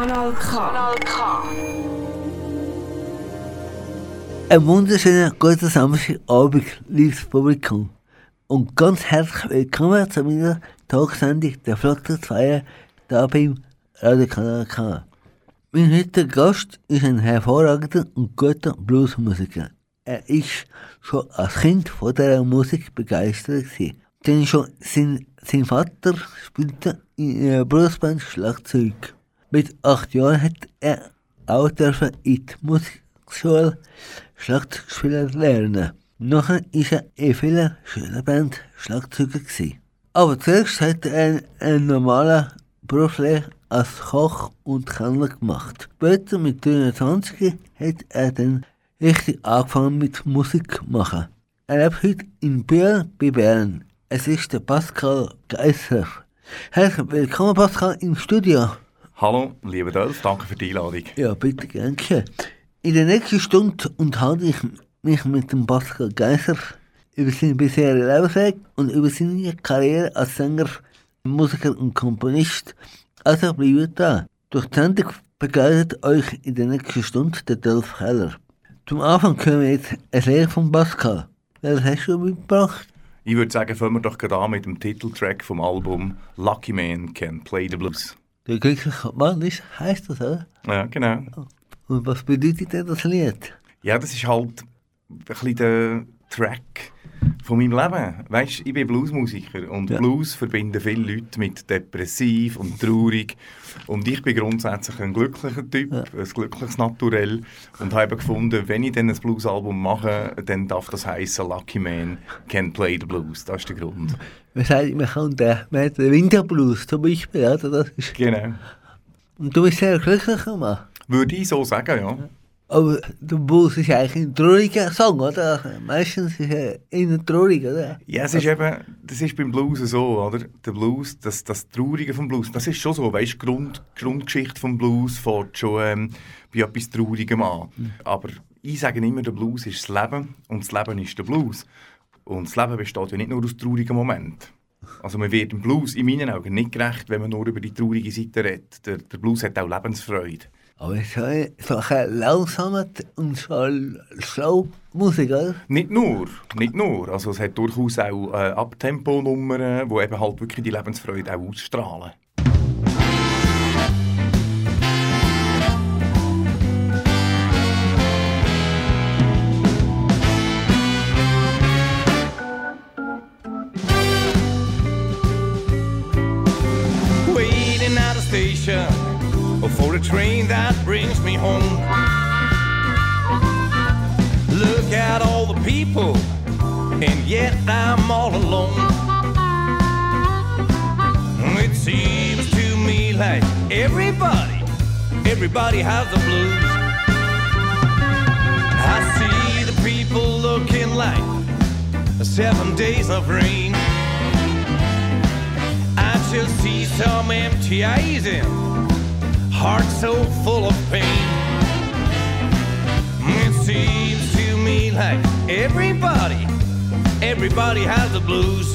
Kanal K. Kanal K. Ein wunderschöner guten Samstagabend, liebes Publikum. Und ganz herzlich willkommen zu meiner Tagsendung der Flotte 2 da beim Radio Kanal K. Mein heutiger Gast ist ein hervorragender und guter Bluesmusiker. Er ist schon als Kind von dieser Musik begeistert gewesen. Denn schon sein, sein Vater spielte in einer Bluesband Schlagzeug. Mit acht Jahren hat er auch dürfen in die Musikschule Schlagzeugspieler lernen. Nachher war er in vielen Schülerband Schlagzeuger. Gewesen. Aber zuerst hat er einen, einen normalen Berufslehre als Koch und Kellner gemacht. Später mit 23 hat er dann richtig angefangen mit Musik machen. Er lebt heute in Biel bei Bern. Es ist der Pascal Geisser. Herzlich willkommen Pascal im Studio. Hallo, lieber Dolf, danke für die Einladung. Ja, bitte gern. In der nächsten Stunde unterhalte ich mich mit dem Pascal Geisser über seinen bisherigen Lebensweg und über seine Karriere als Sänger, Musiker und Komponist. Also bleibt da. Durch die Sendung begleitet euch in der nächsten Stunde der Dolf Keller. Zum Anfang können wir jetzt ein Lied von Pascal. Was hast du mitgebracht? Ich würde sagen, fangen wir doch gerade an mit dem Titeltrack vom Album Lucky Man Can Play the Blues. Der glückliche Mann ist, heisst das, oder? Ja, genau. Und was bedeutet denn das Lied? Ja, das ist halt ein bisschen der Track von meinem Leben. Weißt, ich bin Bluesmusiker und Ja. Blues verbinden viele Leute mit depressiv und traurig. Und ich bin grundsätzlich ein glücklicher Typ, Ja. ein glückliches Naturell und habe gefunden, wenn ich dann ein Bluesalbum mache, dann darf das heißen Lucky Man Can Play the Blues. Das ist der Grund. Man sagt, man kann den, man hat den Winterblues zum Beispiel, oder? Das ist, Genau. und du bist sehr glücklicher Mann. Würde ich so sagen, ja. Aber der Blues ist eigentlich ein trauriger Song, oder? Meistens ist er eher traurig, oder? Ja, es ist eben, das ist beim Blues so, oder? Der Blues, das, das Traurige vom Blues, das ist schon so, weißt du, die Grund, Grundgeschichte vom Blues fängt schon ähm, bei etwas Traurigem an. Aber ich sage immer, der Blues ist das Leben und das Leben ist der Blues. Und das Leben besteht ja nicht nur aus traurigen Momenten. Also man wird im Blues in meinen Augen nicht gerecht, wenn man nur über die traurige Seite redet. Der, der Blues hat auch Lebensfreude. Aber es ist so eine, so eine langsame und so slow Musik, oder? Nicht nur, nicht nur. Also es hat durchaus auch äh, Abtempo-Nummern, die eben halt wirklich die Lebensfreude auch ausstrahlen. Train that brings me home. Look at all the people, and yet I'm all alone. It seems to me like everybody, everybody has the blues. I see the people looking like seven days of rain. I just see some empty eyes and hearts so full of pain. It seems to me like everybody, everybody has the blues.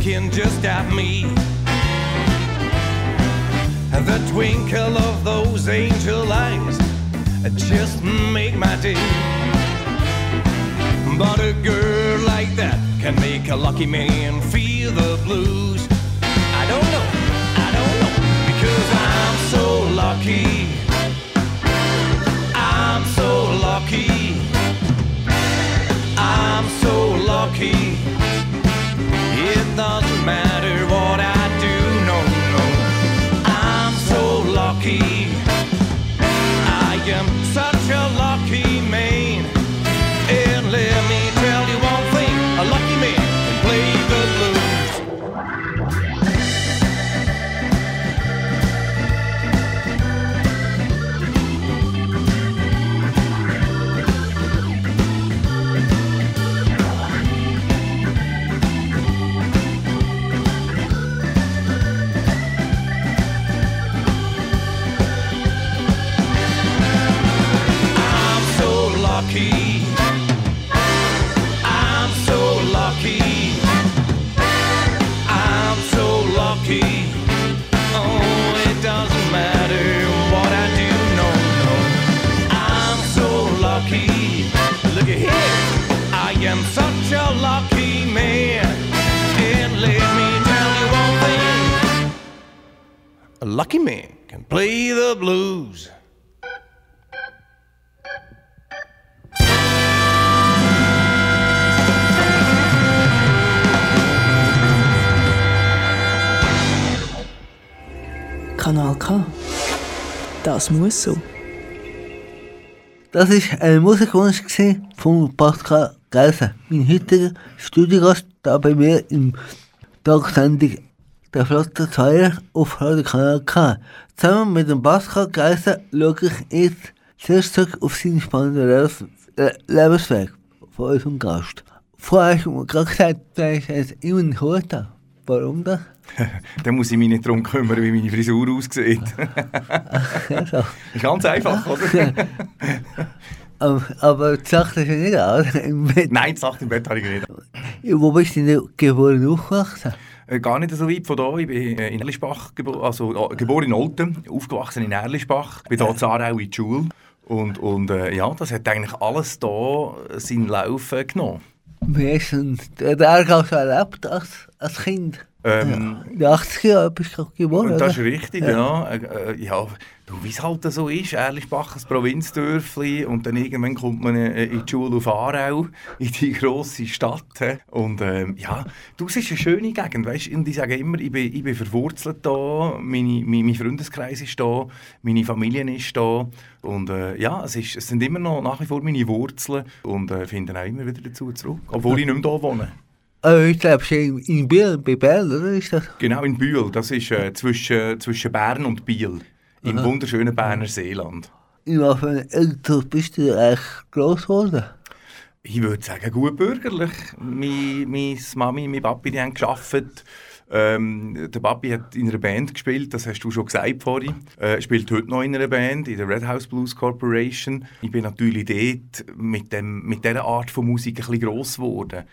looking just at me. And the twinkle of those angel eyes just make my day. But a girl like that can make a lucky man feel the blues. I don't know, I don't know, because I'm so lucky. I'm so lucky. I'm so lucky matter what I do, no, no. I'm so lucky. I am. Das muss so. Das war ein Musikwunsch von Pascal Geiser, mein heutiger Studiogast da bei mir im Tagsendung der Flotte 2 auf Radio Kanal K. Zusammen mit dem Pascal Geiser schaue ich jetzt sehr zurück auf seinen spannenden Lebens Lebensweg von unserem Gast. Vorher du mir gerade gesagt, du hast jetzt immer Hut an. Warum das? Dann muss ich mich nicht darum kümmern, wie meine Frisur aussieht. Ja, so. ist ganz einfach, oder? aber, aber die Sache ist ja nicht aus. Nein, die Sache im Bett habe ich nicht. Wo bist du denn geboren und aufgewachsen? Äh, Gar nicht so weit von da. Ich bin äh, in Erlischbach geboren, also äh, geboren in Olten, aufgewachsen in Erlischbach. Bin hier in Aarau in die Schule. Und, und äh, ja, das hat eigentlich alles da seinen Lauf genommen. Wie hast du den Aargau so erlebt als, als Kind? Ähm, In den 80er Jahren bist du geboren, Das ist richtig, ja. Äh, äh, ja du, wie es halt so ist, Erlischbach, ein Provinzdörfli und dann irgendwann kommt man äh, in die Schule auf Aarau, in die grosse Stadt. Und ähm, ja, du, es ist eine schöne Gegend, weißt Und ich sage immer, ich bin, ich bin verwurzelt da, meine, mein, mein Freundeskreis ist da, meine Familie ist da. Und äh, ja, es, ist, es sind immer noch nach wie vor meine Wurzeln und äh, finden auch immer wieder dazu zurück, obwohl ich nicht mehr hier wohne. Also ich glaube, in, in Biel, bei Bern, oder? Ist das? Genau, in Bühl. Das ist äh, zwischen, zwischen Bern und Biel. Im wunderschönen Berner Seeland. In was für Alter bist du eigentlich gross geworden? Ich würde sagen, gut bürgerlich. Meine, meine Mami, mein Papi, die haben gearbeitet. Ähm, der Papi hat in einer Band gespielt, das hast du schon gesagt vorhin. Äh, spielt heute noch in einer Band, in der Red House Blues Corporation. Ich bin natürlich dort mit, dem, mit dieser Art von Musik ein bisschen gross geworden.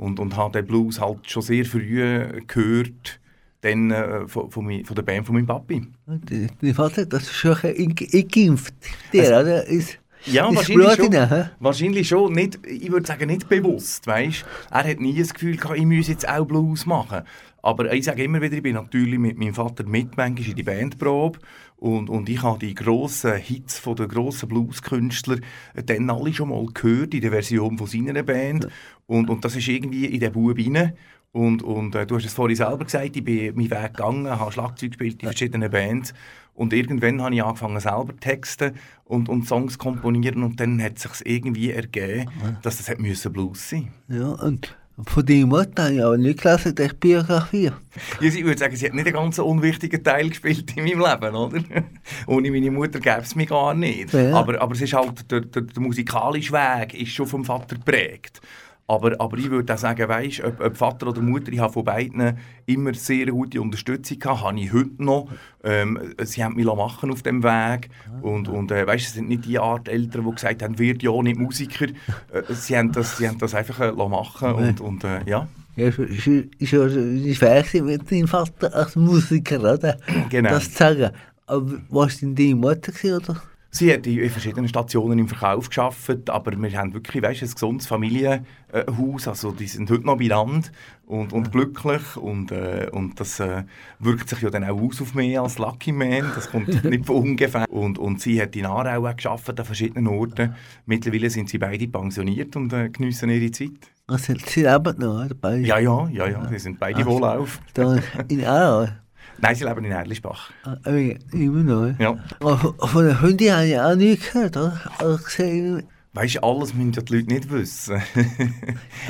Und, und habe den Blues halt schon sehr früh gehört, dann, äh, von, von, mi- von der Band von meinem Papi. Dein Vater, das ist schon ein eingeimpft. Der, oder? Ist, Ja, ist wahrscheinlich schon. rein? Wahrscheinlich schon. Nicht, ich würde sagen, nicht bewusst. Weißt? Er hat nie das Gefühl gehabt, ich müsse jetzt auch Blues machen. Aber ich sage immer wieder, ich bin natürlich mit meinem Vater mit manchmal in die Bandprobe. Und, und ich habe die grossen Hits von den grossen Blueskünstlern dann alle schon mal gehört in der Version von seiner Band. Und, und das ist irgendwie in den Bub rein. Und, und äh, du hast es vorhin selber gesagt, ich bin meinen Weg gegangen, habe Schlagzeug gespielt in verschiedenen Bands. Und irgendwann habe ich angefangen, selber Texte und, und Songs zu komponieren. Und dann hat es sich irgendwie ergeben, dass das hat müssen Blues sein Ja, und von deiner Mutter habe ich aber nicht gelesen, die Biografie. Ja, ich würde sagen, sie hat nicht einen ganz unwichtigen Teil gespielt in meinem Leben, oder? Ohne meine Mutter gäbe es mich gar nicht. Ja. Aber, aber es ist halt, der, der, der musikalische Weg ist schon vom Vater geprägt. Aber, aber ich würde auch sagen, weißt, ob, ob Vater oder Mutter, ich habe von beiden immer sehr gute Unterstützung gehabt, habe ich heute noch. Ähm, sie haben mich machen auf dem Weg und, und äh, weißt, es sind nicht die Art Eltern, die gesagt haben, wird ja nicht Musiker. Äh, sie, haben das, sie haben das einfach äh, machen und, und äh, ja. Ja, ist, nicht schwer mit deinem Vater als Musiker, oder? Genau. Das zu sagen. Aber was denn deine Mutter gewesen, oder? Sie hat in verschiedenen Stationen im Verkauf geschafft, aber wir haben wirklich weißt, ein gesundes Familienhaus. Also die sind heute noch bei Land und, und glücklich und, äh, und das äh, wirkt sich ja dann auch aus auf mich als Lucky Man. Das kommt nicht von ungefähr. Und, und sie hat in Aarau auch geschafft an verschiedenen Orten. Mittlerweile sind sie beide pensioniert und äh, geniessen ihre Zeit. Also, sie leben noch? Beide. Ja, ja, ja, ja. Sie sind beide wohlauf. Da in Aarau. Nein, sie leben in Erlischbach. Aber immer noch. Ja. Aber von der Hündin habe ich auch nicht gehört, oder? Also gesehen, Weißt du, alles müssen ja die Leute nicht wissen.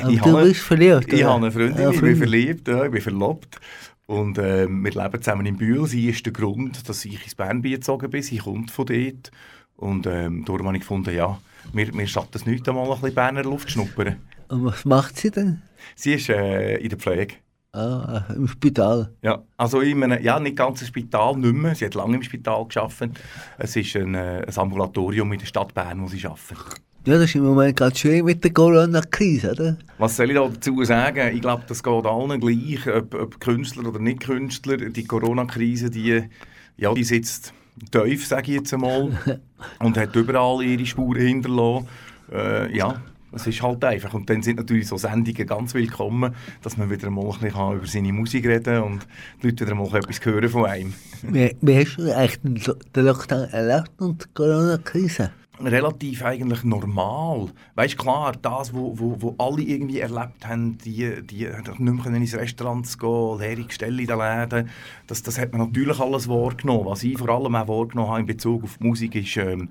Ich du habe- bist verliebt, Ich oder? habe eine Freundin, Ja, ich bin verliebt, ja, ich bin verlobt. Und ähm, wir leben zusammen in Bühl. Sie ist der Grund, dass ich ins Bernbiet gezogen bin. Sie kommt von dort. Und ähm, darum habe ich gefunden, ja, mir, mir schadet es nicht, einmal ein bisschen Berner Luft zu schnuppern. Und was macht sie denn? Sie ist äh, in der Pflege. Ah, im Spital. Ja, also in einem, ja, nicht ganz ein Spital, nicht mehr. Sie hat lange im Spital gearbeitet. Es ist ein, äh, ein Ambulatorium in der Stadt Bern, wo sie arbeitet. Ja, das ist im Moment ganz schön mit der Corona-Krise, oder? Was soll ich da dazu sagen? Ich glaube, das geht allen gleich, ob, ob Künstler oder nicht Künstler. Die Corona-Krise, die, ja, die sitzt tief, sage ich jetzt einmal, und hat überall ihre Spuren hinterlassen. Äh, ja, Es ist halt einfach. Und dann sind natürlich so Sendungen ganz willkommen, dass man wieder mal ein bisschen über seine Musik reden kann und die Leute wieder mal etwas hören von einem. Wie, wie hast du eigentlich den Lo- den Lockdown erlebt und die Corona-Krise? relativ eigentlich normal. Weißt klar, das, wo, wo, wo alle irgendwie erlebt haben, die, die nicht mehr ins Restaurant zu gehen, leere Gestelle in den Läden, das, das hat man natürlich alles wahrgenommen. Was ich vor allem auch wahrgenommen habe in Bezug auf Musik ist, ähm,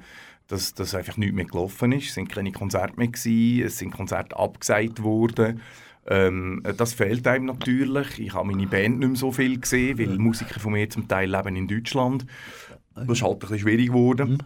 dass, dass einfach nichts mehr gelaufen ist. Es sind keine Konzerte mehr gewesen, es sind Konzerte abgesagt worden. Ähm, das fehlt einem natürlich. Ich habe meine Band nicht mehr so viel gesehen, weil Musiker von mir zum Teil leben in Deutschland. Das ist halt ein bisschen schwierig geworden.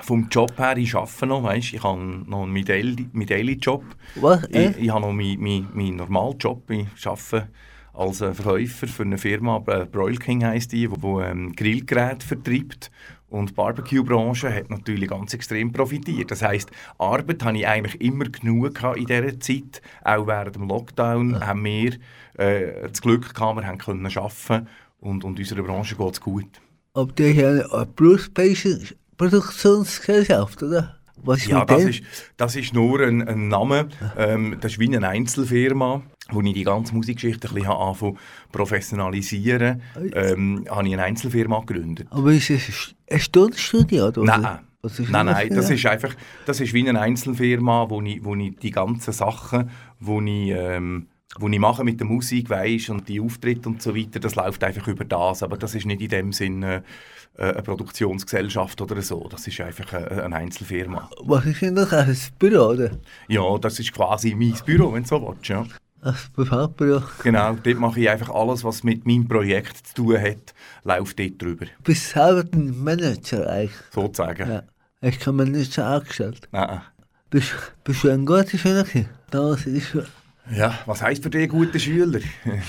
Vom Job her, ich arbeite noch, weißt, ich habe noch einen Daily- meinen Daily-Job. Was? Äh? Ich, ich habe noch meinen mein, mein normalen Job. Ich arbeite als äh, Verkäufer für eine Firma, äh, Broil King heisst die, die ähm, Grillgeräte vertreibt. Und die Barbecue-Branche hat natürlich ganz extrem profitiert. Das heisst, Arbeit hatte ich eigentlich immer genug gehabt in dieser Zeit. Auch während dem Lockdown haben wir äh, das Glück gehabt, wir haben können arbeiten und, und unserer Branche geht es gut. Ob du hast eine eine Blues-Patient Produktionsgesellschaft, oder? Was ist Ja, das ist, das ist nur ein, ein Name. Ähm, das ist wie eine Einzelfirma, wo ich die ganze Musikgeschichte ein bisschen habe professionalisieren ähm, habe ich eine Einzelfirma gegründet. Aber ist es ein Stundenstudio, oder? Nein, Was ist nein, das nein, das ist einfach, das ist wie eine Einzelfirma, wo ich, wo ich die ganzen Sachen, wo ich, ähm, wo ich mache mit der Musik, weisst, und die Auftritte und so weiter, das läuft einfach über das, aber das ist nicht in dem Sinne eine Produktionsgesellschaft oder so, das ist einfach eine, eine Einzelfirma. Was ist denn das? Ein Büro, oder? Ja, das ist quasi mein Büro, wenn du so willst, ja. Ein Privatbüro. Genau, dort mache ich einfach alles, was mit meinem Projekt zu tun hat, läuft dort drüber, Bist du selber ein Manager eigentlich? sozusagen. Ja. Hast keinen Manager angestellt? Nein. Bist, bist du ein guter Schüler? Damals ist. Ja, was heisst für dich guter Schüler?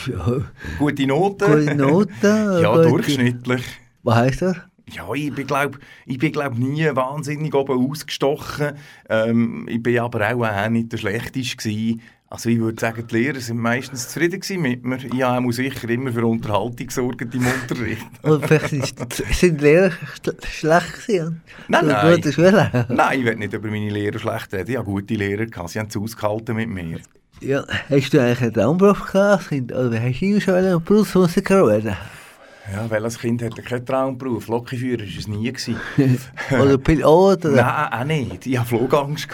Ja, Gute Noten? gute Noten. ja, gute- durchschnittlich. Was heisst das? Ja, ich bin glaube ich bin, glaub, nie wahnsinnig oben ausgestochen. Ähm, ich bin aber auch, auch nicht der Schlechteste gewesen. Also ich würde sagen, die Lehrer sind meistens zufrieden gewesen mit mir. Ich habe auch sicher immer für Unterhaltung gesorgt im Unterricht. Und vielleicht ist- sind die Lehrer schl- schlecht gewesen? Nein, nein. Gute Schüler? Nein, ich will nicht über meine Lehrer schlecht reden. Ich habe gute Lehrer gehabt. Sie haben es ausgehalten mit mir. Ja, hast du eigentlich einen Traumberuf gehabt? Oder hast du schon einen Berufsmusiker werden? Ja, welches Kind hat keinen Traumberuf? Lokführer war es nie. Oder Pilot? Oder? Nein, auch nicht. Ich hatte Flugangst.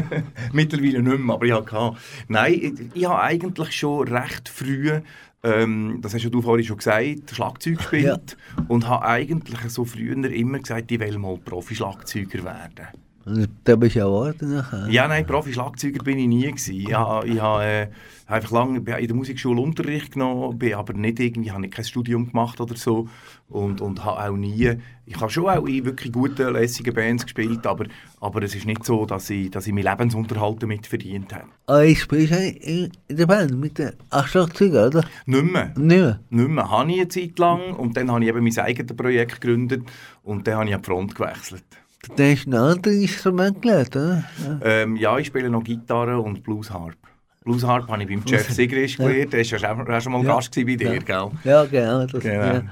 Mittlerweile nicht mehr, aber ich hatte. Nein, ich, ich habe eigentlich schon recht früh, ähm, das hast ja du vorhin schon gesagt, Schlagzeug gespielt. Und habe eigentlich so früher immer gesagt, ich will mal Profi-Schlagzeuger werden. Und da bist du ja geworden nachher. Ja, nein, Profi-Schlagzeuger bin ich nie gewesen. Ich habe, ich habe äh, einfach lange in der Musikschule Unterricht genommen, bin aber nicht irgendwie, habe ich kein Studium gemacht oder so und, und habe auch nie, ich habe schon auch in wirklich guten, lässigen Bands gespielt, aber, aber es ist nicht so, dass ich, dass ich meinen Lebensunterhalt damit verdient habe. Aber ich spiele in, der Band mit den acht Schlagzeugern, oder? Nicht mehr. Nicht mehr. Nicht mehr. Habe ich eine Zeit lang und dann habe ich eben mein eigenes Projekt gegründet und dann habe ich an die Front gewechselt. Dann hast du ein anderes Instrument gelernt, oder? Ähm, ja, ich spiele noch Gitarre und Bluesharp. Bluesharp habe ich beim Jeff Sigrist Ja. gelernt, der war ja schon, mal Ja. Gast bei dir, gell? Ja, genau. Das, Genau. Ja.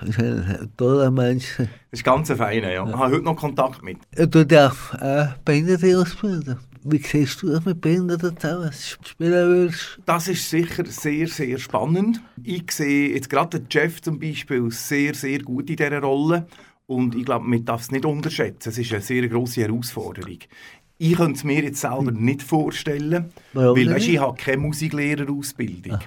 Das ist ein toller Mensch. Das ist ganz ein feiner, ja. Ich habe heute noch Kontakt mit. Du darfst äh, Behinderte ausbilden. Wie siehst du das mit Behinderten zusammen? Spielen würdest? Das ist sicher sehr, sehr spannend. Ich sehe jetzt gerade den Jeff zum Beispiel sehr, sehr gut in dieser Rolle. Und ich glaube, man darf es nicht unterschätzen. Es ist eine sehr grosse Herausforderung. Ich könnte es mir jetzt selber nicht vorstellen, Warum weil weißt, ich habe keine Musiklehrerausbildung.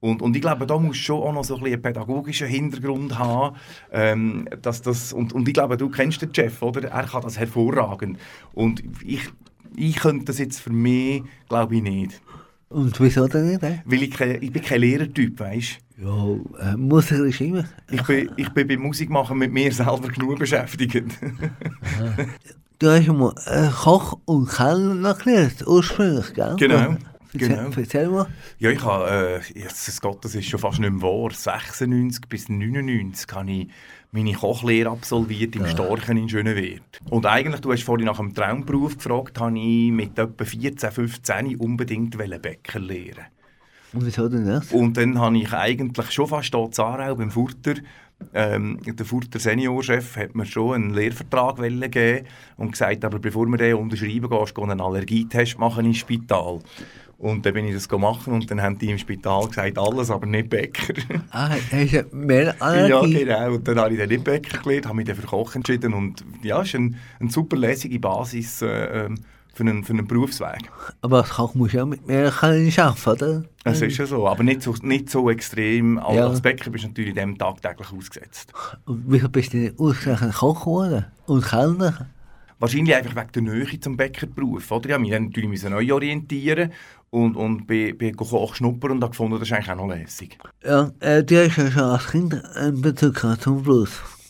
Und, und ich glaube, da muss schon auch noch so ein bisschen einen pädagogischen Hintergrund haben. Ähm, dass das, und, und ich glaube, du kennst den Jeff, oder? Er kann das hervorragend. Und ich, ich könnte das jetzt für mich, glaube ich, nicht. Und wieso denn nicht? Äh? Weil ich, kein, ich bin kein Lehrertyp, weißt Ja, äh, Musiker ist immer. ich bin, ich bin beim Musikmachen mit mir selber genug beschäftigt. Du hast ja mal äh, Koch und Kellner gelernt, ursprünglich, gell? Genau, genau. erzähl mal. ja, ich habe, äh, Jesus Gott, das ist schon fast nicht mehr wahr, 96 bis 99 habe ich meine Kochlehre absolviert im Storchen in Schönewert. Und eigentlich, du hast vorhin nach einem Traumberuf gefragt, habe ich mit etwa 14, 15 unbedingt Bäcker lernen Und wieso denn das? Und dann habe ich eigentlich schon fast hier in Aarau beim Furter Ähm, der Furter Seniorchef hat mir schon einen Lehrvertrag wollen geben und gesagt, aber bevor wir den unterschreiben, gehst du einen Allergietest machen ins Spital. Und dann bin ich das machen und dann haben die im Spital gesagt, alles, aber nicht Bäcker. Ah, hast du mehr ja, Allergie? genau. Und dann habe ich dann nicht Bäcker gelernt, habe mich dann für Koch entschieden und ja, es ist eine, eine super lässige Basis äh, ähm, für, einen, für einen Berufsweg. Aber Koch musst du ja mit mehr können arbeiten, oder? Es ist ja so, aber nicht so, nicht so extrem. Als Ja. als Bäcker bist du natürlich dem tagtäglich ausgesetzt. Und wieso bist du nicht ausgerechnet Koch geworden? Und Kellner? Wahrscheinlich einfach wegen der Nähe zum Bäckerberuf. Oder? Ich musste mich dann natürlich neu orientieren und, und bin, bin Koch schnuppern und habe gefunden, das ist eigentlich auch noch lässig. Ja, äh, du hast ja schon als Kind einen Bezug zum.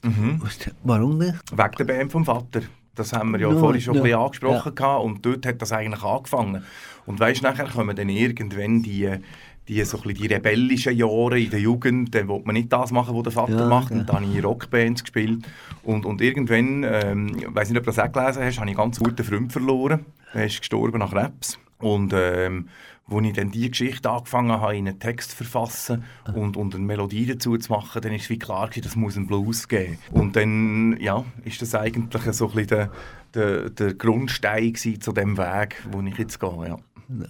Weißt du, Warum nicht? Wegen der Band vom Vater. Das haben wir ja Ja, vorhin schon ja, ein bisschen angesprochen gehabt und dort hat das eigentlich angefangen. Und weißt, nachher kommen dann irgendwann die, die, so die rebellischen Jahre in der Jugend, dann will man nicht das machen, was der Vater Ja, macht. ja. Und dann habe ich in Rockbands gespielt. Und, und irgendwann, ähm, ich weiß nicht, ob du das auch gelesen hast, habe ich einen ganz guten Freund verloren. Er ist gestorben nach Krebs. Und ähm, als ich dann diese Geschichte angefangen habe, in einen Text zu verfassen und, und eine Melodie dazu zu machen, dann ist wie klar gewesen, das muss einen Blues geben. Und dann, ja, ist das eigentlich so ein bisschen der, der, der Grundstein zu dem Weg, wo ich jetzt gehe, ja.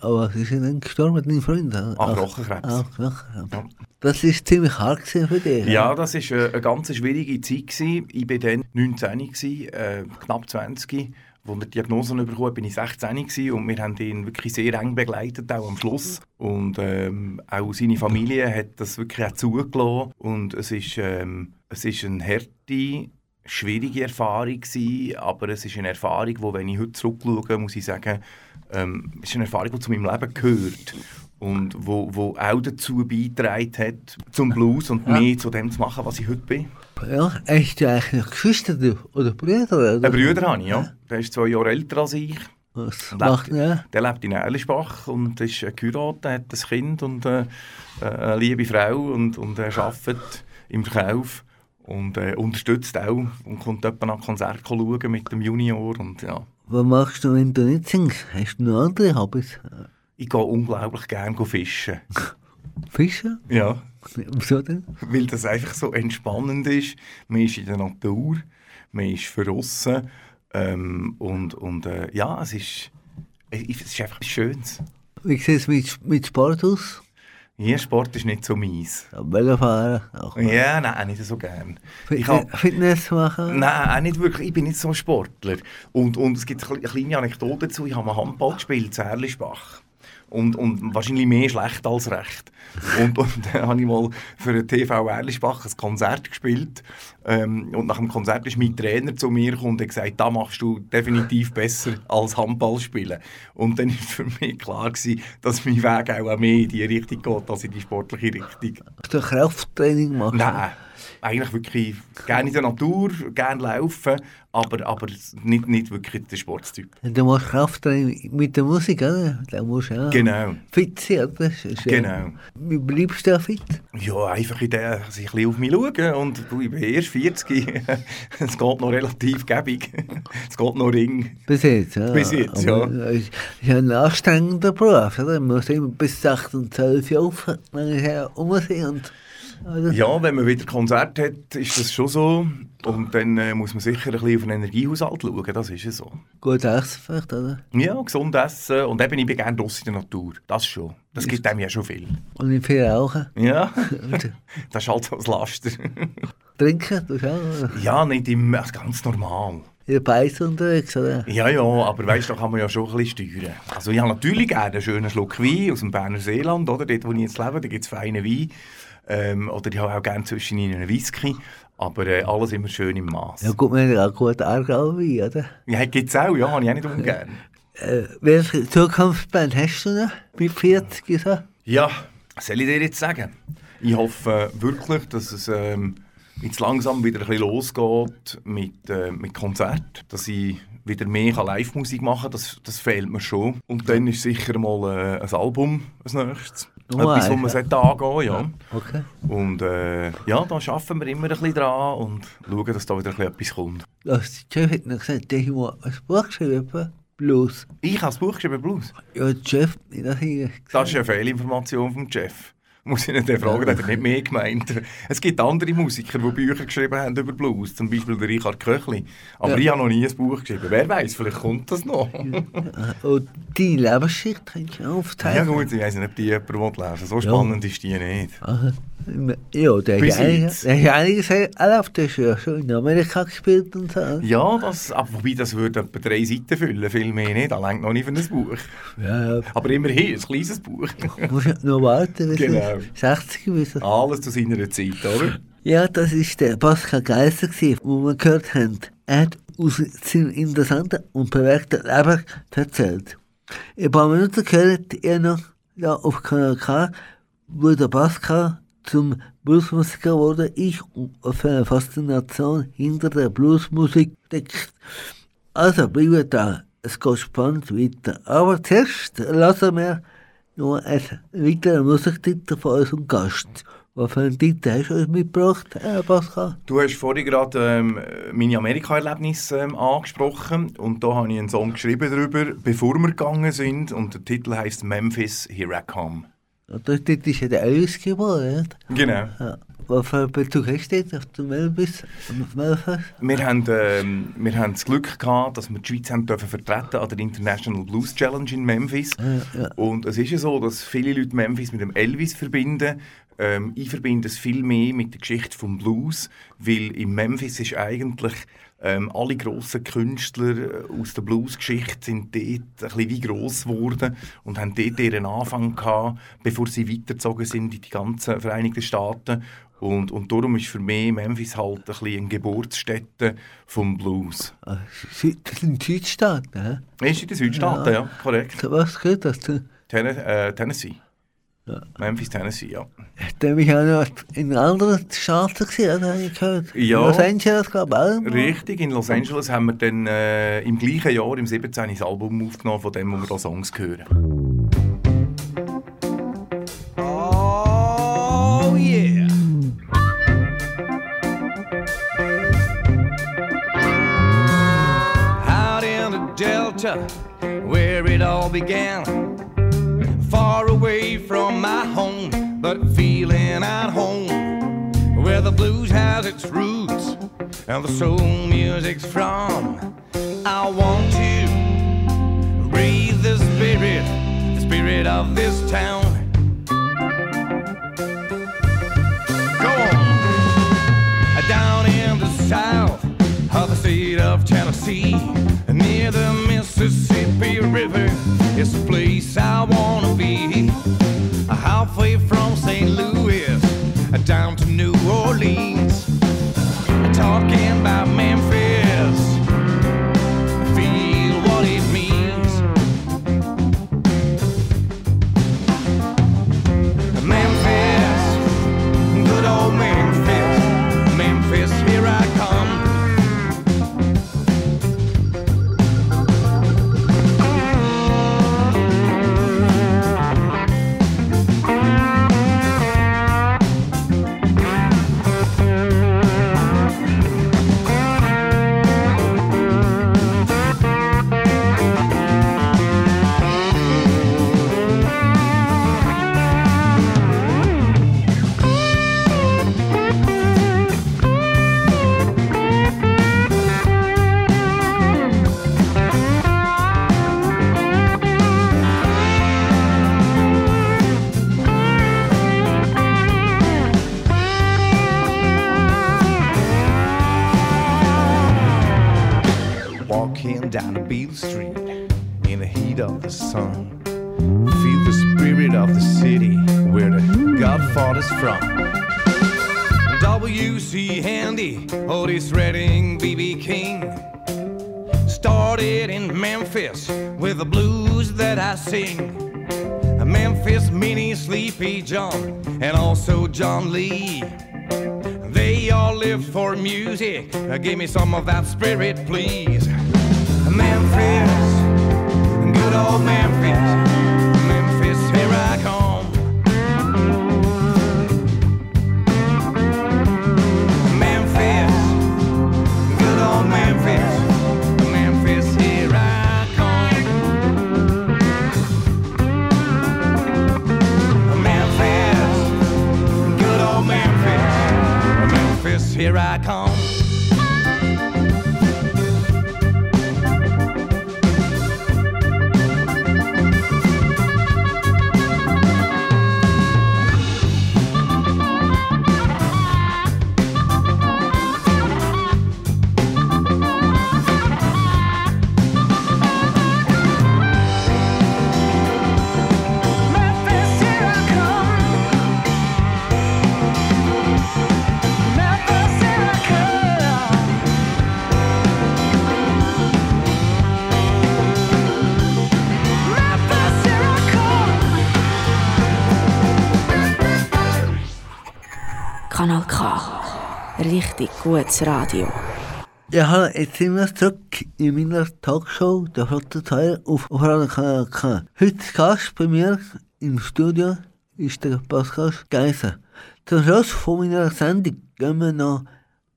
Aber sie sind dann gestorben, deine Freunde. An Knochenkrebs. Ah, Knochenkrebs. Ja. Das ist ziemlich hart für dich. Ja, das war eine, eine ganz schwierige Zeit. Gewesen. Ich war dann 19, gewesen, äh, knapp 20. Als er die Diagnose bekommen bin ich 16 gewesen, und wir haben ihn wirklich sehr eng begleitet, auch am Schluss. Und ähm, auch seine Familie hat das wirklich auch zugelassen. Und es ist, ähm, es ist eine harte, schwierige Erfahrung gewesen, aber es ist eine Erfahrung, wo, wenn ich heute zurückschaue, muss ich sagen, ähm, ist eine Erfahrung, die zu meinem Leben gehört. Und wo, wo auch dazu beigetragen hat, zum Blues und mehr zu dem zu machen, was ich heute bin. Ja, hast du eigentlich Geschwister oder Brüder? Oder? Einen Bruder habe ich, ja. Der ist zwei Jahre älter als ich. Was Lebt- macht er? Der lebt in Erlischbach und ist äh, geheiratet, hat ein Kind und äh, äh, eine liebe Frau und, und er arbeitet im Verkauf und äh, unterstützt auch und kommt etwa an Konzerte schauen mit dem Junior und ja. Was machst du, wenn du nicht singst? Hast du noch andere Hobbys? Ich gehe unglaublich gerne fischen. Fischen? Ja. Wieso denn? Weil das einfach so entspannend ist. Man ist in der Natur, man ist draussen ähm, und, und äh, ja, es ist, es ist einfach etwas Schönes. Wie sieht es mit, mit Sport aus? Ja, Sport ist nicht so meins. Velofahren? Auch. Ja, nein, nicht so gern. Fitness, hab, Fitness machen? nein, auch nicht wirklich. Ich bin nicht so ein Sportler. Und, und es gibt eine kleine Anekdote dazu. Ich habe mal Handball gespielt, in Erlischbach. Und, und wahrscheinlich mehr schlecht als recht. Und, und dann habe ich mal für den TV Erlischbach ein Konzert gespielt. Ähm, und nach dem Konzert ist mein Trainer zu mir gekommen und hat gesagt, da machst du definitiv besser als Handball spielen. Und dann war für mich klar, gewesen, dass mein Weg auch mehr in die Richtung geht, als in die sportliche Richtung. Hast du Krafttraining machen? Nein, eigentlich wirklich gerne in der Natur, gerne laufen, aber, aber nicht, nicht wirklich der Sportstyp. Du machst Krafttraining mit der Musik, oder? Da musst du ja Genau. fit sein, oder? Ja- Genau. Wie bleibst du da fit? Ja, einfach in der, sich ein bisschen auf mich schauen und du, ich bin erst 40, es geht noch relativ gäbig, es geht noch ring. Bis jetzt, ja. Bis jetzt, ja. Es ist ja ein anstrengender Beruf, oder? Man muss immer bis 8 und 12 Uhr auf, nachher sein und... Oder? Ja, wenn man wieder Konzert hat, ist das schon so und dann äh, muss man sicher ein bisschen auf den Energiehaushalt schauen, das ist ja so. Gut essen vielleicht, oder? Ja, gesund essen und eben, ich bin gerne draussen in der Natur, das schon. Das gibt einem ja schon viel. Und nicht viel rauchen. Ja, das ist halt so das Laster. Trinken, du auch. Ja, nicht im, also ganz normal. In der Beiß unterwegs, oder? Ja, ja, aber weißt da kann man ja schon ein bisschen steuern. Also ich habe natürlich gerne einen schönen Schluck Wein aus dem Berner Seeland, oder? Dort, wo ich jetzt lebe, da gibt es feine Wein. Ähm, oder ich habe auch gerne zwischen ihnen einen Whisky. Aber äh, alles immer schön im Maß. Ja gut, wir haben auch gut Aargau-Wein, oder? ja gibt es auch, ja, habe ich auch nicht ungern. Äh, welche Zukunftsplan hast du noch? Mit 40 so? Ja, soll ich dir jetzt sagen? Ich hoffe wirklich, dass es ähm, jetzt langsam wieder ein bisschen losgeht mit, äh, mit Konzert, dass ich wieder mehr Live-Musik machen kann, das, das fehlt mir schon. Und dann ist sicher mal äh, ein Album als nächstes. Oh, Etwas, wo ja. man sollte angehen ja. Okay. Und äh, ja, da arbeiten wir immer ein bisschen dran und schauen, dass da wieder ein bisschen etwas kommt. Das Chef hat noch gesagt, der hat mal ein Buch geschrieben, Blues. Ich habe das Buch geschrieben, Blues. Ja, der Chef, nicht das hier. Das ist eine Fehlinformation vom Chef. Muss ich dann fragen, hat er nicht mehr gemeint. Es gibt andere Musiker, die Bücher geschrieben haben über Blues, zum Beispiel der Richard Köchli. Aber Ja. ich habe noch nie ein Buch geschrieben. Wer weiß, vielleicht kommt das noch. Und die Lebensgeschichte kannst du Ja aufzeichnen. gut, ich weiss nicht, ob die jemand will lesen So spannend ist die nicht. Aha. Ja, der hat hat einiges erlebt. Der ist ja schon in Amerika gespielt und so. Ja, das, aber wobei das würde etwa drei Seiten füllen, viel mehr nicht. Das reicht noch nicht für ein Buch. Ja, ja. Aber immerhin, ein kleines Buch. Muss ja noch warten, bis Genau. Er 60 ist. Alles zu seiner Zeit, oder? Ja, das ist der Pascal Geiser, gewesen, wo wir gehört haben. Er hat aus seinem interessanten und bewegten Leben erzählt. In ein paar Minuten gehört ihr noch ja, auf Kanal K, wo der Pascal zum Bluesmusiker wurde. Ich auf eine Faszination hinter der Bluesmusik steckt. Also bleiben da, es geht spannend weiter. Aber zuerst lassen wir noch einen weiteren Musiktitel von unserem Gast. Was für einen Titel hast du uns mitgebracht, Pascal? Du hast vorhin gerade ähm, meine Amerika-Erlebnisse ähm, angesprochen und da habe ich einen Song geschrieben darüber, bevor wir gegangen sind und der Titel heißt Memphis, Here I Come. Titel ist ja der Elvis geboren, nicht? Genau. Ja. Was für einen Bezug hast du jetzt auf den? Auf Memphis? Wir haben, ähm, wir haben das Glück gehabt, dass wir die Schweiz haben dürfen vertreten an der International Blues Challenge in Memphis. Ja, ja. Und es ist ja so, dass viele Leute Memphis mit dem Elvis verbinden. Ähm, ich verbinde es viel mehr mit der Geschichte vom Blues, weil in Memphis ist eigentlich ähm, alle grossen Künstler äh, aus der Bluesgeschichte sind dort ein bisschen wie gross geworden und haben dort ihren Anfang gehabt, bevor sie weitergezogen sind in die ganzen Vereinigten Staaten. Und, und darum ist für mich Memphis halt ein bisschen eine Geburtsstätte vom Blues. Ah, Das sind Südstaaten, hä? Ist in den Südstaaten, ja, korrekt. Was geht das? denn? Ten äh, Tennessee. Ja. Memphis, Tennessee, ja. Der mich auch noch in anderen Staaten gesehen, habe ich gehört. Ja. Los Angeles, glaube ich, auch. Richtig, in Los Angeles haben wir dann äh, im gleichen Jahr, im 17. das Album aufgenommen, von dem, wo wir da Songs hören. Oh, yeah. Out in the Delta, where it all began. Far away from my home, but feeling at home. Where the blues has its roots and the soul music's from. I want to breathe the spirit, the spirit of this town. Go on. Down in the south of the state of Tennessee, the Mississippi River, is a place I wanna be. Halfway from St. Louis down to New Orleans, talking about Memphis. Give me some of that spirit, please. Memphis, gutes Radio. Ja, hallo, jetzt sind wir zurück in meiner Talkshow, der Flotte Teil auf, auf Radio Kanal K. Heute Gast bei mir im Studio ist der Pascal Geiser. Zum Schluss von meiner Sendung gehen wir noch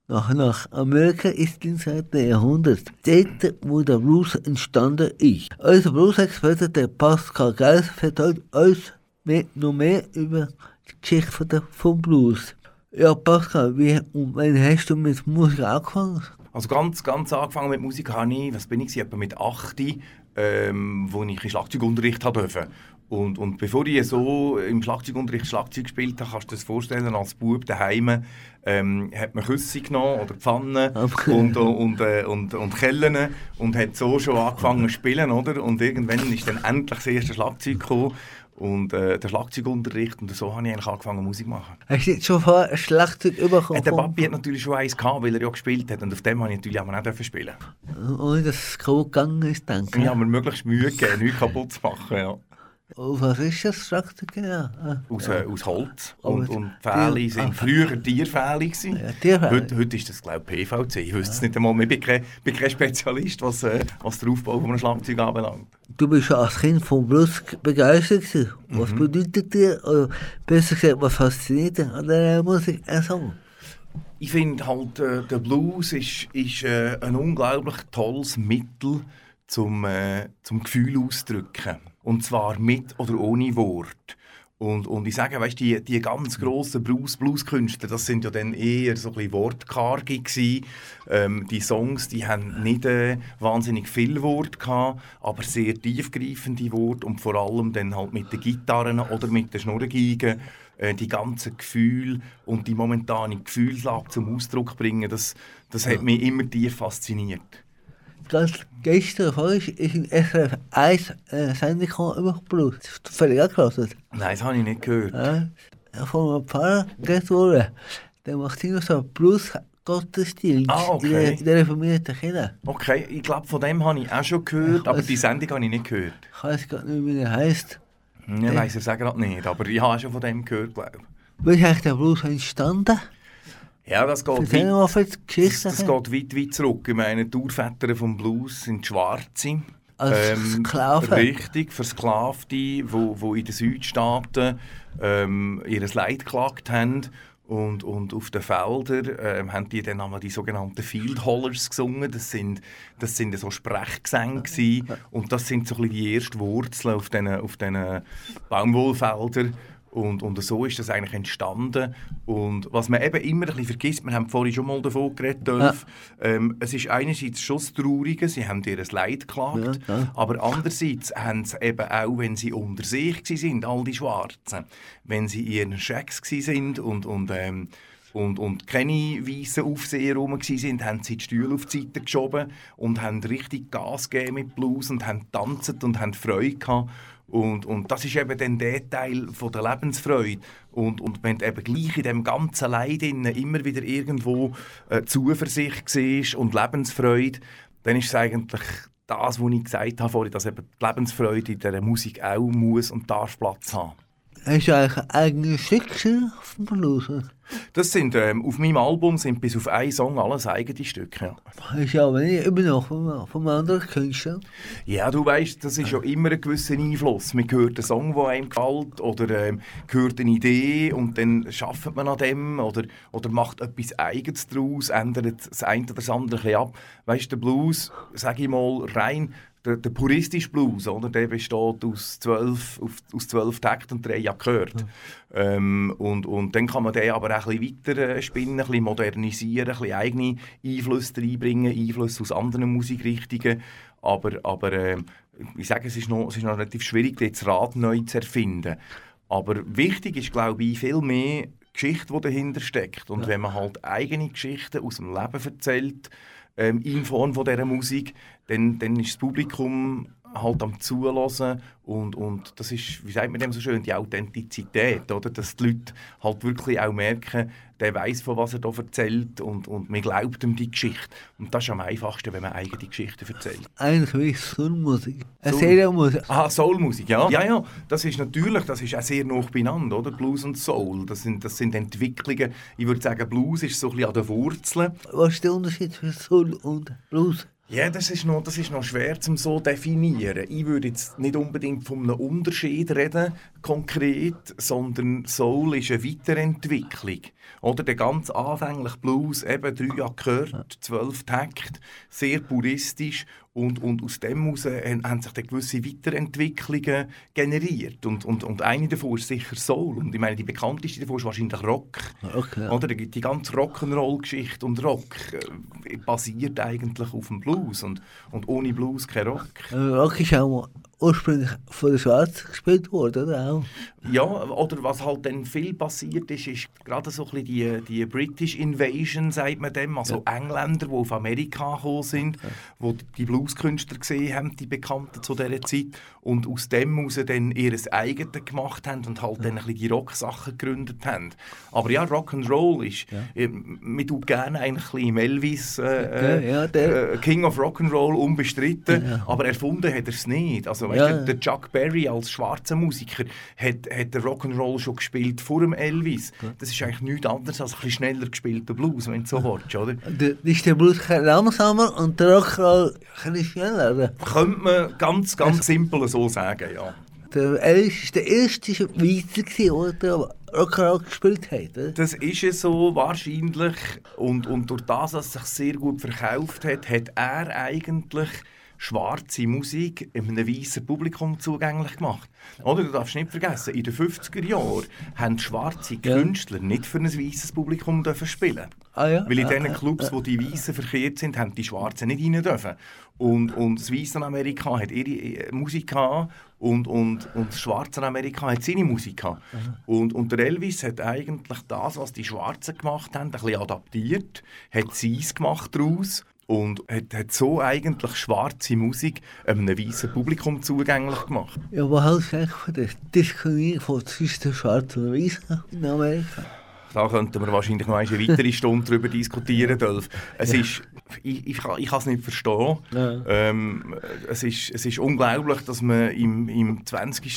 nach, nach Amerika ins 19. Jahrhundert. Dort, wo der Blues entstanden ist. Unser Blues-Experte, der Pascal Geiser, erzählt uns mehr, noch mehr über die Geschichte vom Blues. Ja, Pascal, wie und wann hast du mit Musik angefangen? Also ganz, ganz angefangen mit Musik habe ich, was bin ich, etwa mit 8, ähm, wo ich Schlagzeugunterricht durfte. Und, und bevor ich so im Schlagzeugunterricht Schlagzeug gespielt habe, kannst du dir das vorstellen, als Bub daheim ähm, hat man Küsse genommen oder Pfannen Okay. und, und, äh, und, und Kellen und hat so schon angefangen zu spielen, oder? Und irgendwann ist dann endlich das erste Schlagzeug gekommen und äh, der Schlagzeugunterricht und so habe ich eigentlich angefangen Musik zu machen. Hast du jetzt schon ein Schlagzeug bekommen? Äh, der Papi hat natürlich schon eins gehabt, weil er ja gespielt hat und auf dem habe ich natürlich auch nicht spielen. Ohne dass es kaputt gegangen ist, danke. Ich habe mir möglichst Mühe gegeben, nichts kaputt zu machen. Ja. Was ist das Schlagzeug genau? Ah, Aus, äh, aus Holz. Und, und Pfähle die- sind ah. früher Tierpfähle. Ja, Tierpfähle. Heute, heute ist das, glaube ich, PVC. Ich wüsste es nicht einmal. Ich bin kein, bin kein Spezialist, was, äh, was den Aufbau von einem Schlagzeug anbelangt. Du bist ja als Kind vom Blues begeistert. Was Mhm. bedeutet dir, oder besser gesagt, was fasziniert dich an der Musik ein Song? Ich finde halt, äh, der Blues ist, ist äh, ein unglaublich tolles Mittel zum, äh, zum Gefühl auszudrücken. Und zwar mit oder ohne Wort. Und, und ich sage, weißt, die, die ganz grossen Blues, Blueskünstler, das sind ja dann eher so ein bisschen wortkarge gewesen. Ähm, die Songs, die haben nicht äh, wahnsinnig viel Wort gehabt, aber sehr tiefgreifende Worte und vor allem dann halt mit den Gitarren oder mit den Schnurrgeigen äh, die ganzen Gefühle und die momentane Gefühlslage zum Ausdruck bringen, das, das hat mich immer tief fasziniert. Ganz gestern vorhin ist in SRF 1 eine Sendung über. Das du völlig angelassen. Nein, das habe ich nicht gehört. Ja, von einem Pfarrer geht wurde. Der macht immer so einen Blues-Gottesdienst Ah, okay. in der- reformierten Kirche. Okay, ich glaube, von dem habe ich auch schon gehört, aber die Sendung habe ich nicht gehört. Ich weiß gar nicht, wie der heisst. Ich weiss es gerade nicht, aber ich habe schon von dem gehört, glaube ich. Wie ist eigentlich der Blues entstanden? Ja, das geht Erzähl weit, das, das geht weit, weit zurück. Ich meine, die Urväter vom Blues sind Schwarze. Als Sklaven? Richtig, Versklavte, die wo, wo in den Südstaaten ähm, ihr Leid geklagt haben. Und, und auf den Feldern ähm, haben die dann einmal die sogenannten Field Hollers gesungen. Das sind, das sind so Sprechgesänge. gewesen. Und das sind so ein bisschen die ersten Wurzeln auf diesen auf Baumwollfeldern. Und, und so ist das eigentlich entstanden. Und was man eben immer ein bisschen vergisst, wir haben vorhin schon mal davon geredet, Dolph, ähm, es ist einerseits schon das Traurige, sie haben ihr Leid geklagt, Ja, ja. aber andererseits haben sie eben auch, wenn sie unter sich sind, all die Schwarzen, wenn sie in ihren Schecks sind und, und, ähm, und, und keine weißen Aufseher rum sind, haben sie die Stühle auf die Seite geschoben und haben richtig Gas gegeben mit Blues und haben getanzt und haben Freude gehabt. Und, und das ist eben dann der Teil von der Lebensfreude. Und, und wenn du eben gleich in dem ganzen Leid immer wieder irgendwo äh, Zuversicht siehst und Lebensfreude, dann ist es eigentlich das, was ich gesagt habe vorhin, dass eben die Lebensfreude in dieser Musik auch muss und darf Platz haben. Hast du eigentlich ein eigenes Stück geschrieben auf dem Blues? Das sind, ähm, auf meinem Album sind bis auf einen Song alles eigene Stücke. Ja. Hast du aber nicht immer noch vom, vom anderen Künstler? Ja, du weißt, das ist ja immer ein gewisser Einfluss. Man hört einen Song, der einem gefällt, oder ähm, hört eine Idee und dann arbeitet man an dem oder, oder macht etwas Eigenes daraus, ändert das eine oder das andere ein bisschen ab. Weißt du, der Blues, sage ich mal, rein der, der puristische Blues, oder? der besteht aus zwölf, auf, aus zwölf Takten und drei Akkorden. Ähm, und, und dann kann man den aber auch ein bisschen weiter äh, spinnen, ein bisschen modernisieren, ein bisschen eigene Einflüsse reinbringen, Einflüsse aus anderen Musikrichtungen. Aber, aber äh, ich sage, es ist, noch, es ist noch relativ schwierig, das Rad neu zu erfinden. Aber wichtig ist, glaube ich, viel mehr die Geschichte, die dahinter steckt. Und wenn man halt eigene Geschichten aus dem Leben erzählt, ähm, in Form von dieser Musik, dann, dann ist das Publikum halt am Zuhören und, und das ist, wie sagt man dem so schön, die Authentizität, oder? dass die Leute halt wirklich auch merken, der weiß von was er da erzählt und, und man glaubt ihm die Geschichte. Und das ist am einfachsten, wenn man eigene Geschichten erzählt. Eigentlich wie Soulmusik. Eine Soul. Serienmusik. Ah, Soulmusik, ja. Ja, ja, das ist natürlich, das ist auch sehr nah beieinander, oder? Blues und Soul, das sind, das sind Entwicklungen. Ich würde sagen, Blues ist so ein bisschen an den Wurzeln. Was ist der Unterschied zwischen Soul und Blues? Ja, das ist noch, das ist noch schwer zum so definieren. Ich würde jetzt nicht unbedingt von einem Unterschied reden, konkret, sondern Soul ist eine Weiterentwicklung. Oder der ganz anfängliche Blues, eben drei Akkorde, zwölf Takt, sehr puristisch und, und aus dem heraus haben, sich dann gewisse Weiterentwicklungen generiert. Und, und, und eine davon ist sicher Soul. Und ich meine, die bekannteste davon ist wahrscheinlich Rock. Ja. Oder die, ganze Rock'n'Roll-Geschichte und Rock äh, basiert eigentlich auf dem Blues. Und, und ohne Blues kein Rock. Äh, Rock ist auch ursprünglich von den Schwarzen gespielt worden, oder auch? Ja, oder was halt dann viel passiert ist, ist gerade so ein bisschen die, die British Invasion, sagt man dem, also Engländer, die auf Amerika gekommen sind, wo die Blueskünstler gesehen haben, die Bekannten zu dieser Zeit, und aus dem heraus dann ihr eigenes gemacht haben und halt dann ein bisschen die Rocksachen gegründet haben. Aber ja, Rock'n'Roll ist, äh, man tut gerne eigentlich ein bisschen im Elvis, äh, Ja, ja, der- äh, King of Rock'n'Roll unbestritten, aber erfunden hat er es nicht. Also, weißt, Ja, der, ja. der Chuck Berry als schwarzer Musiker hat, hat den Rock'n'Roll schon gespielt vor dem Elvis. Das ist eigentlich nichts anderes als ein bisschen schneller gespielter Blues, wenn du so willst, oder? Der, ist der Blues langsamer und der Rock'n'Roll ein schneller. oder? Könnte man ganz, ganz simpel so sagen, ja. Der Elvis war der erste Schweizer, gewesen, der Rock'n'Roll gespielt hat. Oder? Das ist es so wahrscheinlich. Und, und durch das, dass es sich sehr gut verkauft hat, hat er eigentlich schwarze Musik einem weißen Publikum zugänglich gemacht. Oder du darfst nicht vergessen, in den 50er Jahren haben schwarze Ja. Künstler nicht für ein weißes Publikum dürfen spielen. Ah ja? Weil in Ah, diesen ah, Clubs, wo die Weißen verkehrt sind, haben die Schwarzen nicht rein dürfen. Und, und das Weiße Amerika hat ihre äh, Musik gehabt und, und, und das Schwarze Amerika hat seine Musik gehabt. Und, und der Elvis hat eigentlich das, was die Schwarzen gemacht haben, ein bisschen adaptiert, hat seins gemacht daraus und hat, hat so eigentlich schwarze Musik einem weißen Publikum zugänglich gemacht. Ja, du eigentlich von der Diskriminierung von zwischen Schwarzen und Weißen in Amerika? Da könnten wir wahrscheinlich noch eine weitere Stunde darüber diskutieren, Dolph. Es ist, ich, ich, kann- ich kann es nicht verstehen. Ja. Ähm, es, ist, es ist unglaublich, dass man im, im 20.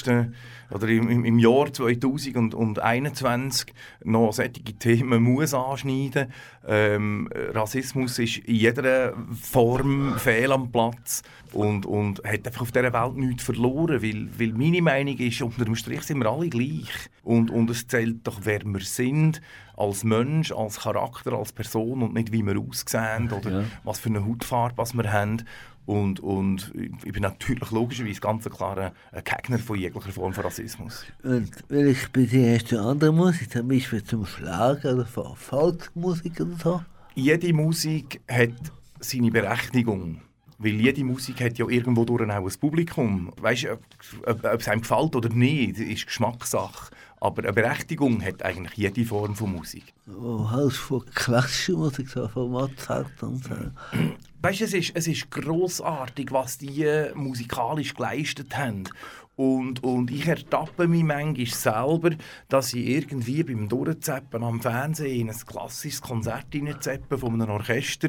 oder im, im- Jahr 2021 noch solche Themen muss anschneiden ähm, Rassismus ist in jeder Form fehl am Platz und, und hat einfach auf dieser Welt nichts verloren, weil, weil meine Meinung ist, unter dem Strich sind wir alle gleich und, und es zählt doch, wer wir sind, als Mensch, als Charakter, als Person und nicht, wie wir aussehen oder Ja. was für eine Hautfarbe was wir haben. Und, und ich bin natürlich logischerweise ganz klar ein Gegner von jeglicher Form von Rassismus. Und welche Beziehung hast du andere Musik, zum Beispiel zum Schlager oder von Volksmusik oder so? Jede Musik hat seine Berechtigung. Weil jede Musik hat ja irgendwo durch auch ein Publikum. Weißt du, ob, ob, ob es einem gefällt oder nicht, ist Geschmackssache. Aber eine Berechtigung hat eigentlich jede Form von Musik. Hältst du von klassischer Musik, so von Mozart und so? Weißt du, es ist, es ist grossartig, was die äh, musikalisch geleistet haben. Und, und ich ertappe mich manchmal selber, dass ich irgendwie beim Durchzeppen am Fernsehen in ein klassisches Konzert hineinzeppe von einem Orchester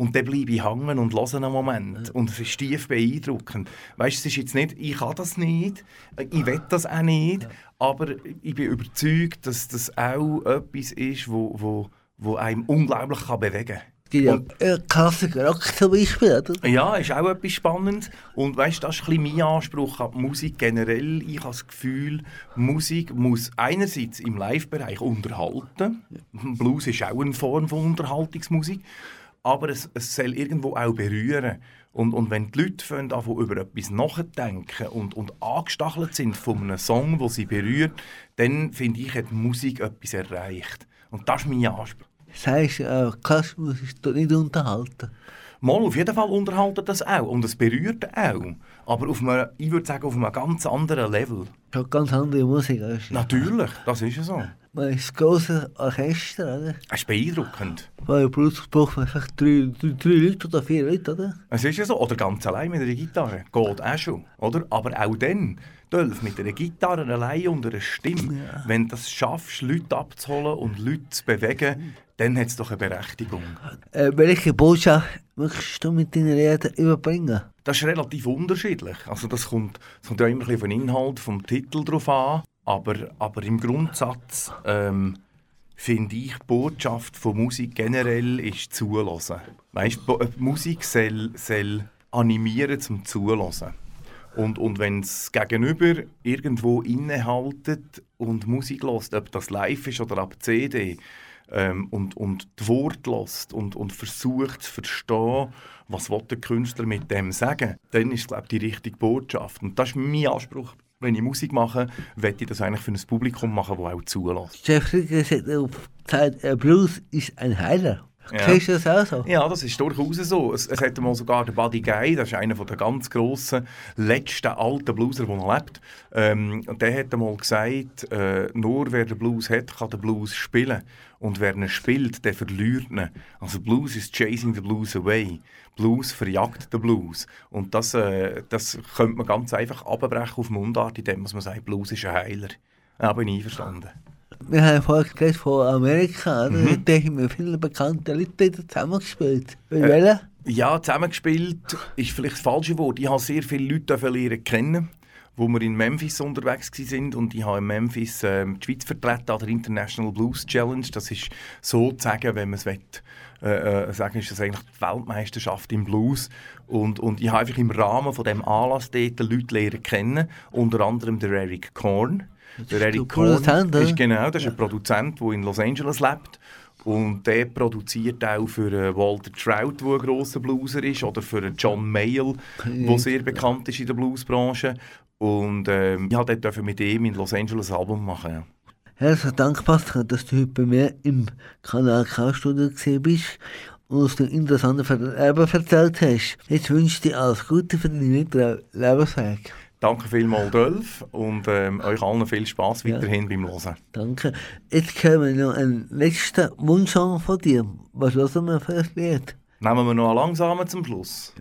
und dann bleibe ich hängen und höre einen Moment. Und es ist tief beeindruckend. Weißt du, es ist jetzt nicht, ich kann das nicht, ich will das auch nicht, aber ich bin überzeugt, dass das auch etwas ist, wo, wo, wo einem unglaublich kann bewegen kann. Ja Klassiker Rock zum Beispiel, oder? Ja, ist auch etwas Spannendes. Und weißt, das ist ein bisschen mein Anspruch an Musik generell. Ich habe das Gefühl, Musik muss einerseits im Live-Bereich unterhalten. Blues ist auch eine Form von Unterhaltungsmusik. Aber es, es soll irgendwo auch berühren. Und, und wenn die Leute fangen, über etwas nachdenken und, und angestachelt sind von einem Song, der sie berührt, dann finde ich, hat die Musik etwas erreicht. Und das ist mein Anspruch. Das heisst, äh, Kasmus ist nicht unterhalten. Mal, auf jeden Fall unterhalten das auch und es berührt auch. Aber auf einem, ich würde sagen, auf einem ganz anderen Level. Das ist ganz andere Musik. Weißt du. Natürlich, das ist ja so. Man ist ein grosses Orchester, oder? Es ist beeindruckend. Einem Blues braucht vielleicht drei, drei, drei Leute oder vier Leute, oder? Es ist ja so. Oder ganz allein mit einer Gitarre. Geht auch schon. Oder? Aber auch dann, Dolph, mit einer Gitarre allein und einer Stimme, wenn du es schaffst, Leute abzuholen und Leute zu bewegen, dann hat es doch eine Berechtigung. Äh, welche Botschaft möchtest du mit deinen Reden überbringen? Das ist relativ unterschiedlich. Also das kommt, das kommt ja immer ein bisschen den Inhalt vom Titel drauf an. Aber, aber im Grundsatz ähm, finde ich, die Botschaft von Musik generell ist zulassen. Weißt, Musik soll, soll animieren zum Zulassen. Und, und wenn es gegenüber irgendwo innehaltet und Musik lässt, ob das live ist oder ab CD, ähm, und, und die Worte lässt und, und versucht zu verstehen, was will der Künstler mit dem sagen, dann ist glaube die richtige Botschaft. Und das ist mein Anspruch. Wenn ich Musik mache, möchte ich das eigentlich für ein Publikum machen, das auch zulässt. Jeff Rigger hat auf äh, Blues ist ein Heiler. Ja. Siehst du das auch so? Ja, das ist durchaus so. Es, es hat mal sogar der Buddy Guy, das ist einer der ganz grossen, letzten alten Blueser, der noch lebt. Ähm, und der hat mal gesagt, äh, nur wer den Blues hat, kann den Blues spielen. Und wer ihn spielt, der verliert ihn. Also Blues ist chasing the blues away. Blues verjagt den Blues. Und das, äh, das könnte man ganz einfach abbrechen auf Mundart, indem man sagt, Blues ist ein Heiler. Ja, bin ich einverstanden. Wir haben vorhin geredet von Amerika, oder? Mhm. Da haben wir viele bekannte Leute zusammengespielt. Wie Äh? Ja, zusammengespielt ist vielleicht das falsche Wort. Ich habe sehr viele Leute lernen kennen, wo wir in Memphis unterwegs sind und ich habe in Memphis ähm, die Schweiz vertreten an der International Blues Challenge. Das ist sozusagen, wenn man es will, äh, äh, sagen, ist das eigentlich die Weltmeisterschaft im Blues. Und, und ich habe einfach im Rahmen von dem Anlass dort Leute lernen kennen, unter anderem der Eric Korn. Der ist Eric oder? ist genau, das ist ein Produzent, der in Los Angeles lebt. Und der produziert auch für äh, Walter Trout, der ein grosser Blueser ist, oder für äh, John Mayall, der sehr bekannt ist in der Bluesbranche. Und ähm, ich durfte dort mit ihm in Los Angeles ein Album machen. Ja. Herzlichen Dank, Pascal, dass du heute bei mir im Kanal K-Studio gesehen bist und uns den interessanten Leben erzählt hast. Jetzt wünsche ich dir alles Gute für deinen weiteren Lebensweg. Danke vielmals, Dolph, und ähm, euch allen viel Spaß weiterhin beim Hören. Danke. Jetzt hören wir noch einen letzten Wunschsong von dir. Was hören wir für ein Lied? Nehmen wir noch einen langsamen zum Schluss.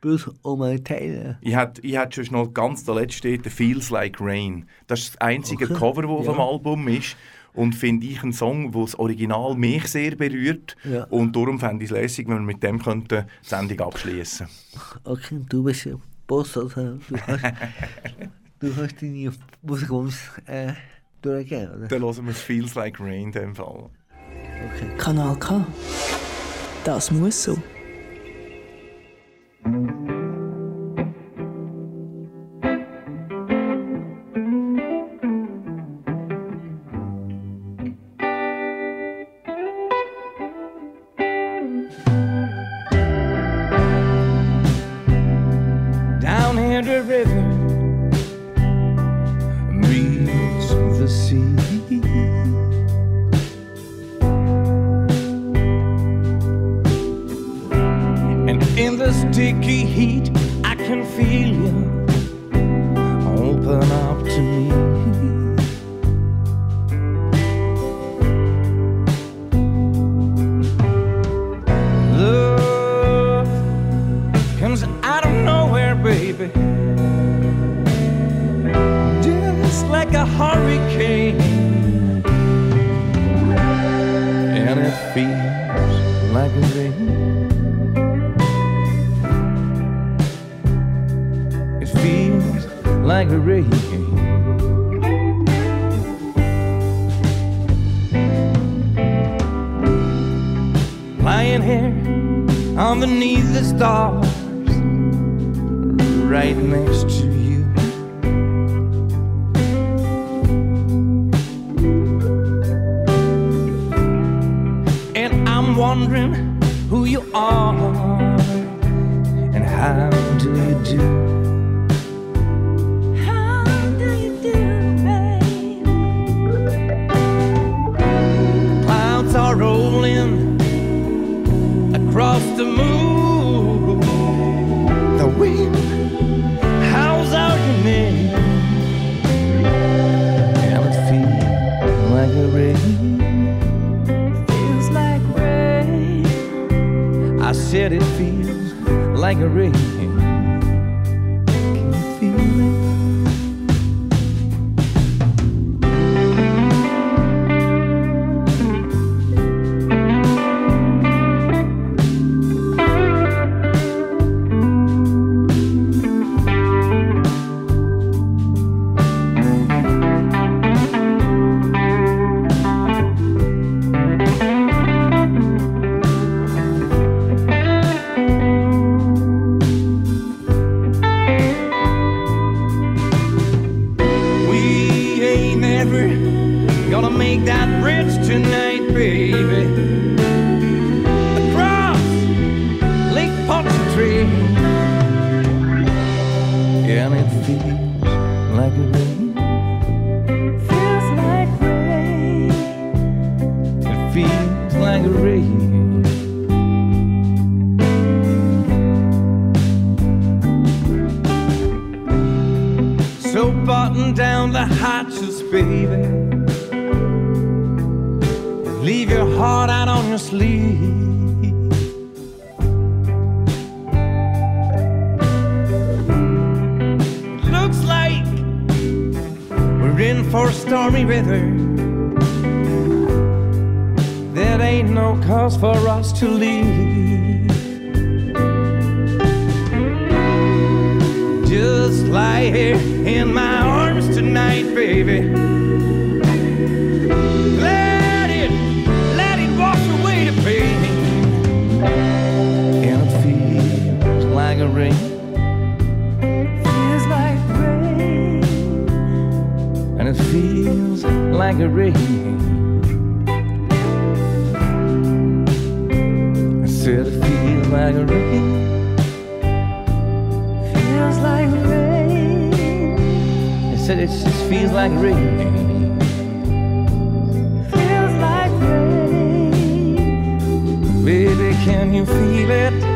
Blues um meine Teile. Ich hätte ich hätt schon noch ganz der letzte steht, Feels Like Rain. Das ist das einzige Okay, Cover, das auf ja. dem Album ist. Und finde ich einen Song, der das Original mich sehr berührt. Ja. Und darum fände ich es lässig, wenn wir mit dem könnten die Sendung abschließen Okay, du bist ja Boss, also du hast, du hast deine Musikwunsch äh, durchgegeben, oder? Dann hören wir es Feels Like Rain in dem Fall. Okay. Kanal K. Das muss so. Down here the river meets the sea. Said it just feels like rain. Feels like rain. Baby, can you feel it?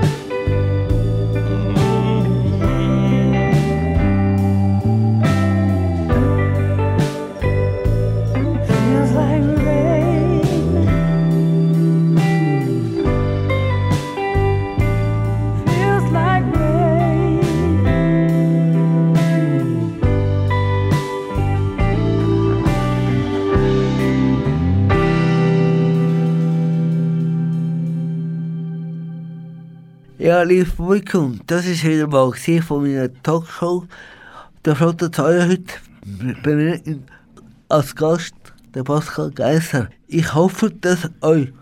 Ja, liebes Publikum, das ist wieder mal von meiner Talkshow. Der Flotte Zeuer heute bei mir als Gast, der Pascal Geisser. Ich hoffe, dass euch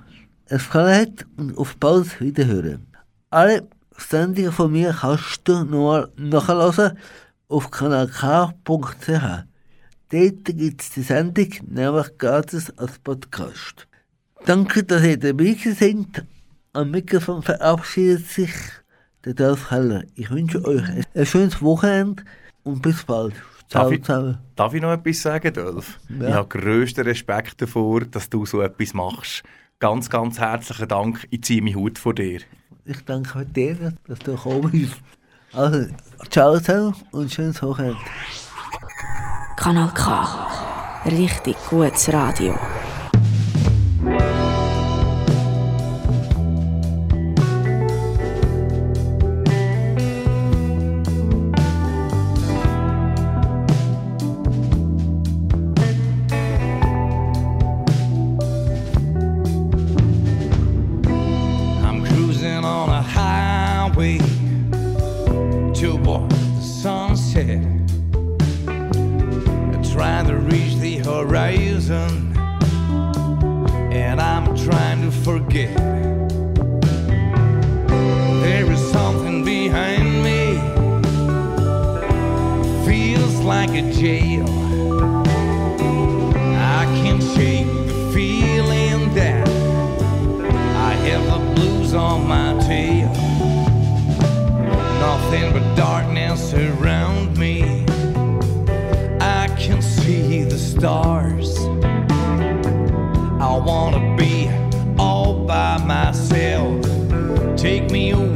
es gefallen hat und auf bald wiederhören. Alle Sendungen von mir kannst du nochmal nachhören auf kanalk.ch. Dort gibt es die Sendung nämlich gratis als Podcast. Danke, dass ihr dabei seid. Am Mikrofon verabschiedet sich der Dolf Heller. Ich wünsche euch ein schönes Wochenende und bis bald. Ciao Darf ich- zusammen. Darf ich noch etwas sagen, Dolf? Ja. Ich habe grössten Respekt davor, dass du so etwas machst. Ganz, ganz herzlichen Dank. Ich ziehe meinen Hut vor dir. Ich danke dir, dass du gekommen bist. Also, ciao zusammen und schönes Wochenende. Kanal K. Richtig gutes Radio. Highway toward the sunset. I Trying to reach the horizon, and I'm trying to forget. There is something behind me, feels like a jail. nothing but darkness around me. I can see the stars. I wanna be all by myself. Take me away.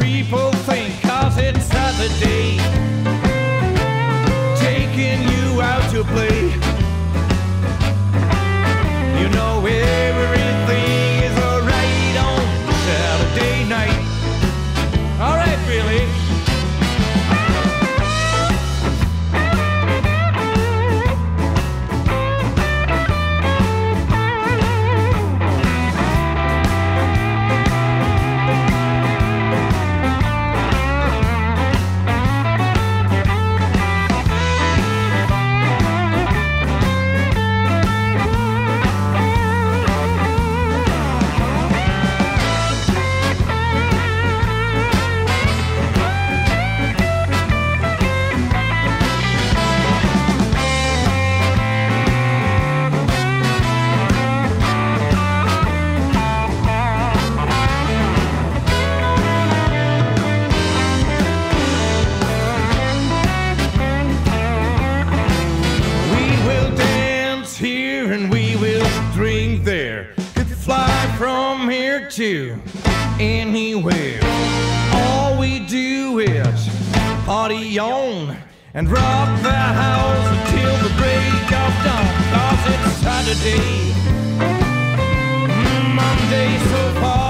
people think. on and rock the house until the break of dawn. Cause it's Saturday, mm, Monday so far.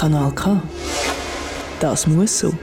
Kanal K. Das muss so.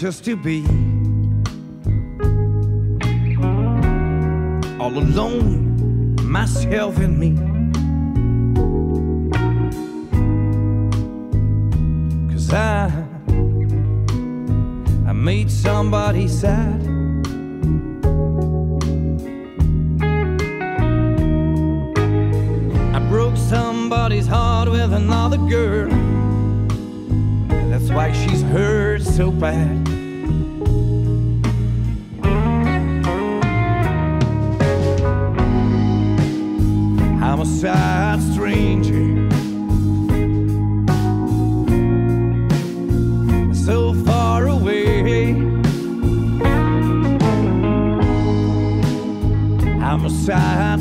Just to be all alone, myself and me. Cause I, I made somebody sad. I broke somebody's heart with another girl. That's why she's hurt so bad. Sad stranger. So far away. I'm a sad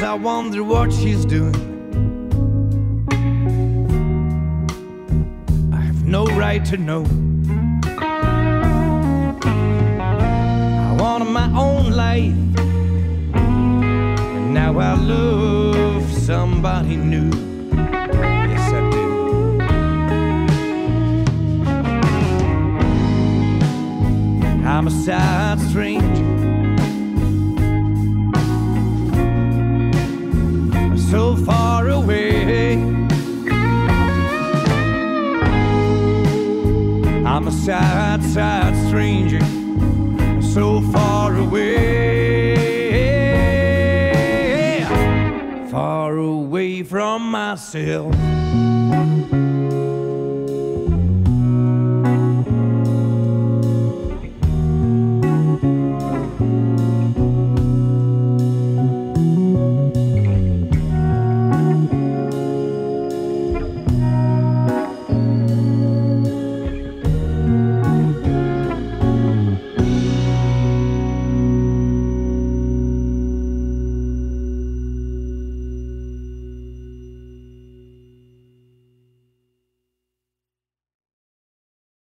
I wonder what she's doing. I have no right to know. I wanted my own life. And now I love somebody new. Yes, I do. I'm a sad stranger. Sad, sad stranger so far away, far away from myself.